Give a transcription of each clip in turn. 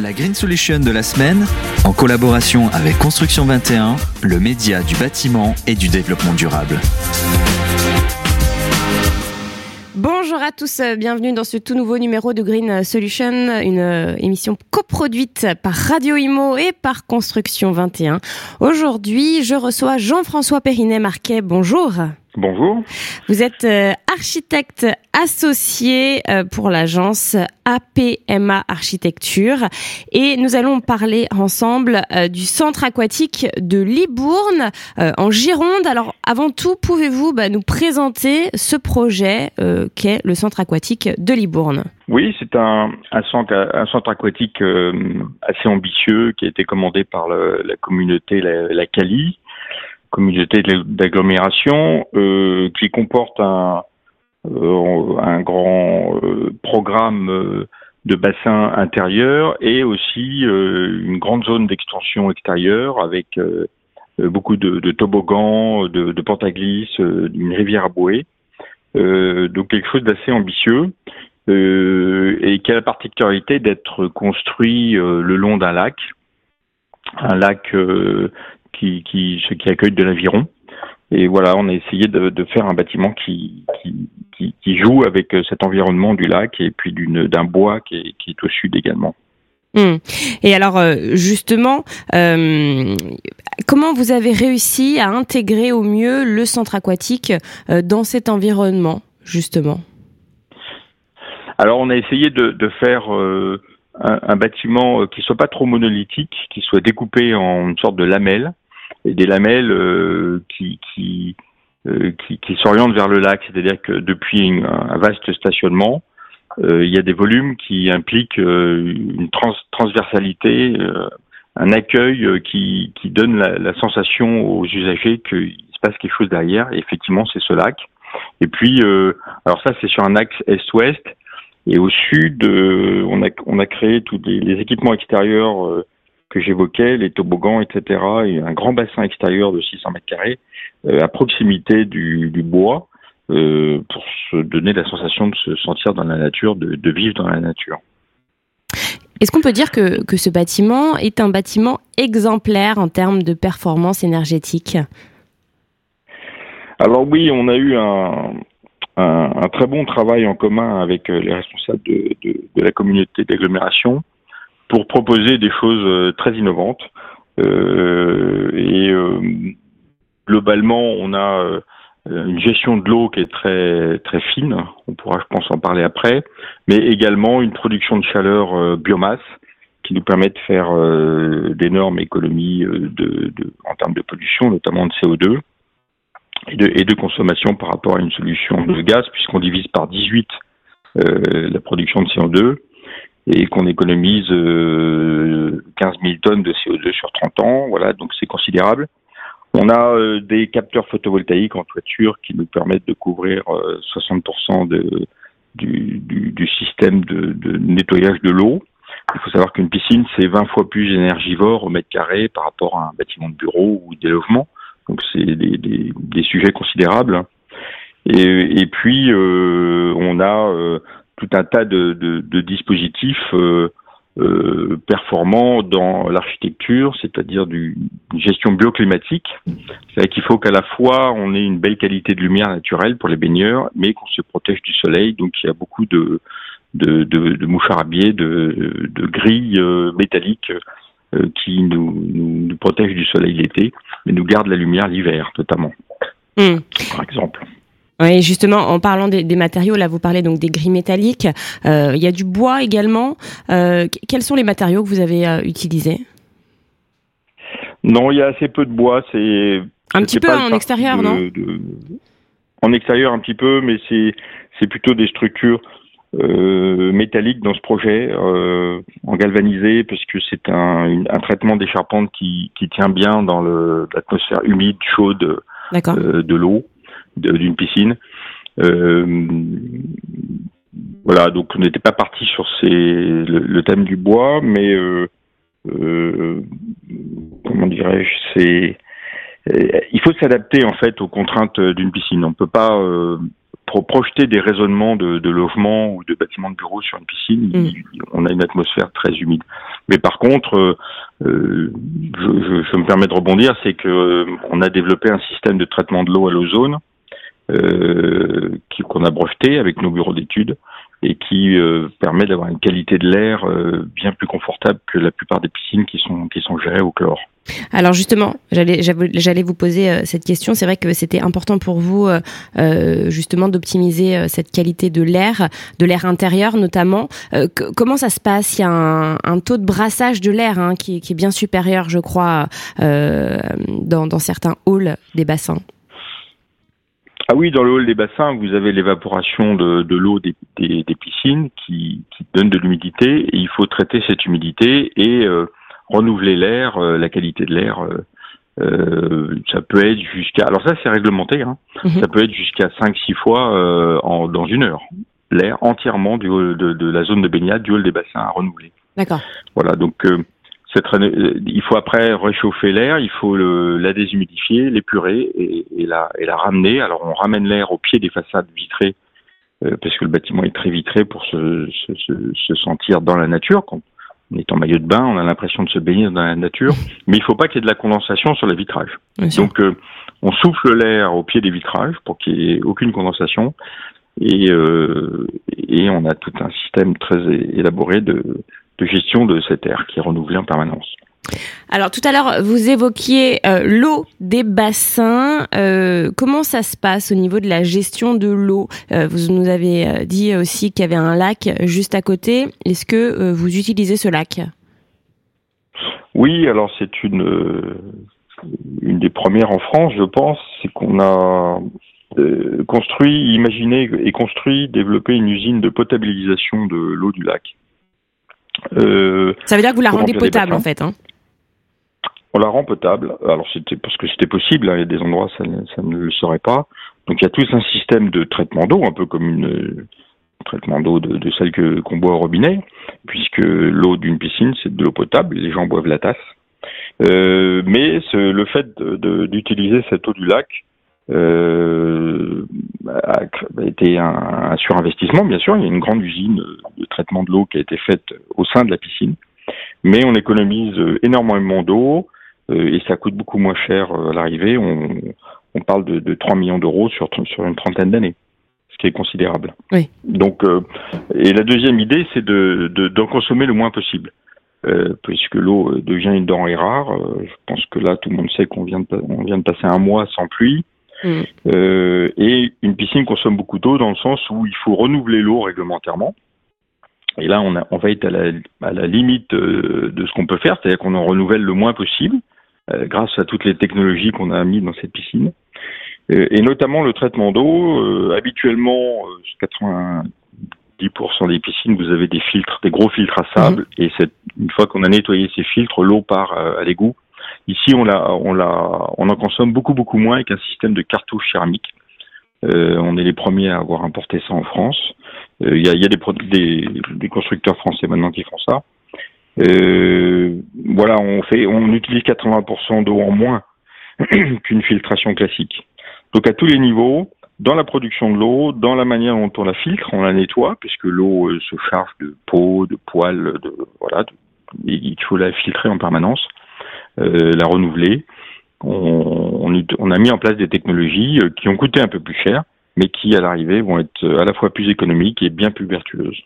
La Green Solution de la semaine, en collaboration avec Construction 21, le média du bâtiment et du développement durable. Bonjour à tous, bienvenue dans ce tout nouveau numéro de Green Solution, une euh, émission coproduite par Radio Imo et par Construction 21. Aujourd'hui, je reçois Jean-François Périnet-Marquet. Bonjour. Bonjour. Vous êtes euh, architecte associé euh, pour l'agence APMA Architecture et nous allons parler ensemble euh, du centre aquatique de Libourne en Gironde. Alors avant tout, pouvez-vous bah, nous présenter ce projet qu'est le centre aquatique de Libourne? Oui, c'est un, centre, un centre aquatique assez ambitieux qui a été commandé par la communauté la, la Cali communauté d'agglomération euh, qui comporte un, euh, un grand euh, programme de bassin intérieur et aussi une grande zone d'extension extérieure avec beaucoup de, de, toboggans, de, de glisse, une rivière à bouée. donc quelque chose d'assez ambitieux et qui a la particularité d'être construit le long d'un lac, un lac qui, qui, qui accueille de l'aviron. Et voilà, on a essayé de, de faire un bâtiment qui, qui, qui, joue avec euh, cet environnement du lac et puis d'un bois qui est, qui est au sud également. Hmm. Et alors euh, justement, euh, comment vous avez réussi à intégrer au mieux le centre aquatique euh, dans cet environnement, justement? Alors on a essayé de, de faire euh, un, un, bâtiment qui soit pas trop monolithique, qui soit découpé en une sorte de lamelles et des lamelles euh, qui, qui, euh, qui, qui s'orientent vers le lac, c'est-à-dire que depuis un vaste stationnement, euh, il y a des volumes qui impliquent une trans transversalité, un accueil qui, qui donne la, la, sensation aux usagers qu'il se passe quelque chose derrière. Et effectivement, c'est ce lac. Et puis, alors ça, c'est sur un axe est-ouest. Et au sud, on, a, on a créé tous les, les équipements extérieurs que j'évoquais, les toboggans, etc., et un grand bassin extérieur de 600 mètres carrés euh, à proximité du, du bois euh, pour se donner la sensation de se sentir dans la nature, de, de vivre dans la nature. Est-ce qu'on peut dire que, que ce bâtiment est un bâtiment exemplaire en termes de performance énergétique? Alors oui, on a eu un, un, un, très bon travail en commun avec euh, les responsables de, de, de la communauté d'agglomération pour proposer des choses euh, très innovantes. Euh, et euh, globalement, on a une gestion de l'eau qui est très très fine. On pourra, je pense, en parler après, mais également une production de chaleur biomasse qui nous permet de faire d'énormes économies de, de, en termes de pollution, notamment de CO2 et de, et de consommation par rapport à une solution de gaz, puisqu'on divise par 18 euh, la production de CO2 et qu'on économise 15 euh, 000 tonnes de CO2 sur 30 ans. Voilà, donc c'est considérable. On a euh, des capteurs photovoltaïques en toiture qui nous permettent de couvrir 60% euh, du, système de, nettoyage de l'eau. Il faut savoir qu'une piscine, c'est 20 fois plus énergivore au mètre carré par rapport à un bâtiment de bureau ou des logements. Donc c'est des, sujets considérables. Et, puis, on a tout un tas de, de, de dispositifs euh, euh, performants dans l'architecture, c'est-à-dire du, une gestion bioclimatique. C'est-à-dire qu'il faut qu'à la fois on ait une belle qualité de lumière naturelle pour les baigneurs, mais qu'on se protège du soleil. Donc il y a beaucoup de, de, de, de mouchards à biais, de, de grilles euh, métalliques euh, qui nous, nous, nous, protègent du soleil l'été, mais nous gardent la lumière l'hiver notamment, mmh. par exemple. Oui, justement, en parlant des, des, matériaux, là, vous parlez donc des grilles métalliques. Euh, il y a du bois également. Euh, quels sont les matériaux que vous avez euh, utilisés? Non, il y a assez peu de bois. C'est un petit peu en extérieur, de, non? de... En extérieur, un petit peu, mais c'est c'est plutôt des structures métalliques dans ce projet, en galvanisé, parce que c'est un, un traitement des charpentes qui, qui tient bien dans l'atmosphère humide, chaude de l'eau d'une piscine. Euh, voilà, donc on n'était pas parti sur ces, le, thème du bois, mais euh, euh, comment dirais-je, c'est il faut s'adapter en fait aux contraintes d'une piscine. On peut pas projeter des raisonnements de, de logements ou de bâtiments de bureaux sur une piscine, Mm. on a une atmosphère très humide. Mais par contre, euh, euh, je, je- je me permets de rebondir, c'est que on a développé un système de traitement de l'eau à l'ozone euh, qu'on a breveté avec nos bureaux d'études et qui euh, permet d'avoir une qualité de l'air euh, bien plus confortable que la plupart des piscines qui sont qui sont gérées au chlore. Alors justement, j'allais vous poser euh, cette question. C'est vrai que c'était important pour vous justement d'optimiser cette qualité de l'air, de l'air intérieur notamment. Comment ça se passe? Il y a un, taux de brassage de l'air hein, qui, est bien supérieur, je crois, dans certains halls des bassins. Ah oui, dans le hall des bassins, vous avez l'évaporation de, de l'eau des, des, des piscines qui, qui donne de l'humidité et il faut traiter cette humidité et euh, renouveler l'air, euh, la qualité de l'air. euh, euh, ça peut être jusqu'à, alors ça c'est réglementé, hein, Mhm. ça peut être jusqu'à 5-6 fois euh, en, dans une heure. L'air entièrement du de, de la zone de baignade du hall des bassins à renouveler. D'accord. Voilà, donc euh, il faut après réchauffer l'air, il faut le, la déshumidifier, l'épurer et, et, la, et la ramener. Alors on ramène l'air au pied des façades vitrées euh, parce que le bâtiment est très vitré pour se, se, se, se sentir dans la nature. Quand on est en maillot de bain, on a l'impression de se baigner dans la nature, mais il faut pas qu'il y ait de la condensation sur les vitrages. Bien. Donc euh, on souffle l'air au pied des vitrages pour qu'il n'y ait aucune condensation et, euh, et on a tout un système très élaboré de, de gestion de cet air qui est renouvelé en permanence. Alors tout à l'heure, vous évoquiez euh, l'eau des bassins. Euh, comment ça se passe au niveau de la gestion de l'eau? Euh, Vous nous avez dit aussi qu'il y avait un lac juste à côté. Est-ce que vous utilisez ce lac? Oui, alors c'est une une des premières en France, je pense, c'est qu'on a construit, imaginé et construit, développé une usine de potabilisation de l'eau du lac. Euh, Ça veut dire que vous la rendez potable en fait. Hein On la rend potable. Alors c'était parce que c'était possible. hein. Il y a des endroits ça, ne- ça ne le serait pas. Donc il y a tout un système de traitement d'eau, un peu comme une euh, traitement d'eau de, de celle que qu'on boit au robinet, puisque l'eau d'une piscine c'est de l'eau potable. Les gens boivent la tasse. Euh, mais ce- le fait d'utiliser cette eau du lac euh, a, été un, un surinvestissement, bien sûr. Il y a une grande usine de traitement de l'eau qui a été faite au sein de la piscine, mais on économise énormément d'eau euh, et ça coûte beaucoup moins cher euh, à l'arrivée. On, on parle de, de 3 millions d'euros sur, sur une trentaine d'années, ce qui est considérable. Oui. Donc, euh, et la deuxième idée, c'est de, de, d'en consommer le moins possible. Euh, puisque l'eau euh, devient une denrée rare. Euh, je pense que là, tout le monde sait qu'on vient de, on vient de passer un mois sans pluie. Mm. Euh, et une piscine consomme beaucoup d'eau dans le sens où il faut renouveler l'eau réglementairement. Et là, on, a, on va être à la, à la limite euh, de ce qu'on peut faire, c'est-à-dire qu'on en renouvelle le moins possible euh, grâce à toutes les technologies qu'on a mises dans cette piscine. Euh, et notamment le traitement d'eau. Habituellement, euh, 90% des piscines, vous avez des filtres, des gros filtres à sable, et c'est une fois qu'on a nettoyé ces filtres, l'eau part à l'égout. Ici, on, la, on, la, on en consomme beaucoup, beaucoup moins avec un système de cartouches céramiques. Euh, on est les premiers à avoir importé ça en France. Euh, Il y, a, des, des, constructeurs français maintenant qui font ça. Euh, voilà, on fait, on utilise 80% d'eau en moins qu'une filtration classique. Donc à tous les niveaux, dans la production de l'eau, dans la manière dont on la filtre, on la nettoie, puisque l'eau euh, se charge de peau, de poils, de voilà, il faut la filtrer en permanence, la renouveler. On, on, ut- on a mis en place des technologies euh, qui ont coûté un peu plus cher, mais qui à l'arrivée vont être euh, à la fois plus économiques et bien plus vertueuses.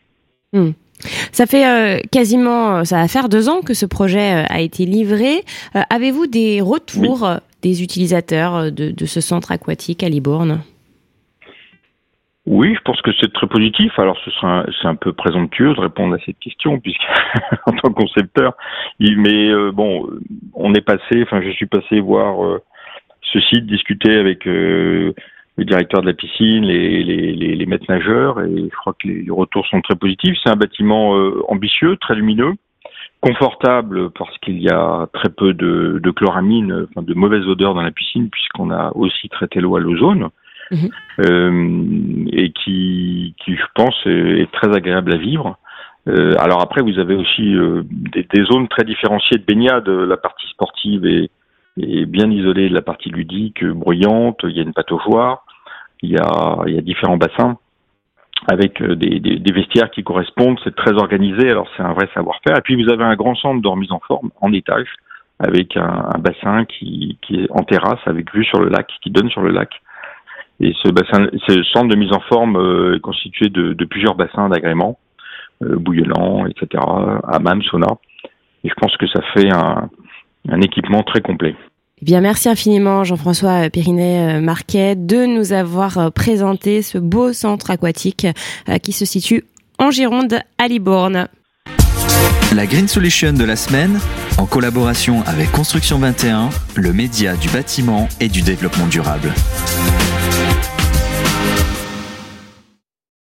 Ça fait euh, quasiment, euh, ça va faire deux ans que ce projet euh, a été livré. Euh, Avez-vous des retours euh, des utilisateurs euh, de, de ce centre aquatique à Libourne? Oui, je pense que c'est très positif. Alors, ce sera c'est un peu présomptueux de répondre à cette question, puisque en tant que concepteur, il- mais euh, bon, on est passé. Enfin, je suis passé voir euh, ce site, discuter avec euh, le directeur de la piscine, les, les, les, maîtres nageurs, et je crois que les, retours sont très positifs. C'est un bâtiment euh, ambitieux, très lumineux, confortable parce qu'il y a très peu de, de chloramine, enfin de mauvaises odeurs dans la piscine, puisqu'on a aussi traité l'eau à l'ozone euh, et qui, je pense, est, très agréable à vivre. Euh, alors après, vous avez aussi euh, des, zones très différenciées de baignade. La partie sportive est, bien isolée de la partie ludique, bruyante. Il y a une pataugeoire. il y a, il y a différents bassins avec des, vestiaires qui correspondent. C'est très organisé, alors c'est un vrai savoir-faire. Et puis vous avez un grand centre de remise en forme en étage avec un, bassin qui est en terrasse avec vue sur le lac, qui donne sur le lac. Et ce bassin, ce centre de mise en forme euh, est constitué de, de plusieurs bassins d'agrément, euh, bouillonnant, etc., hammam, sauna. Et je pense que ça fait un, un équipement très complet. Eh bien, merci infiniment Jean-François Périnet-Marquet de nous avoir présenté ce beau centre aquatique qui se situe en Gironde à Libourne. La Green Solution de la semaine, en collaboration avec Construction 21, le média du bâtiment et du développement durable.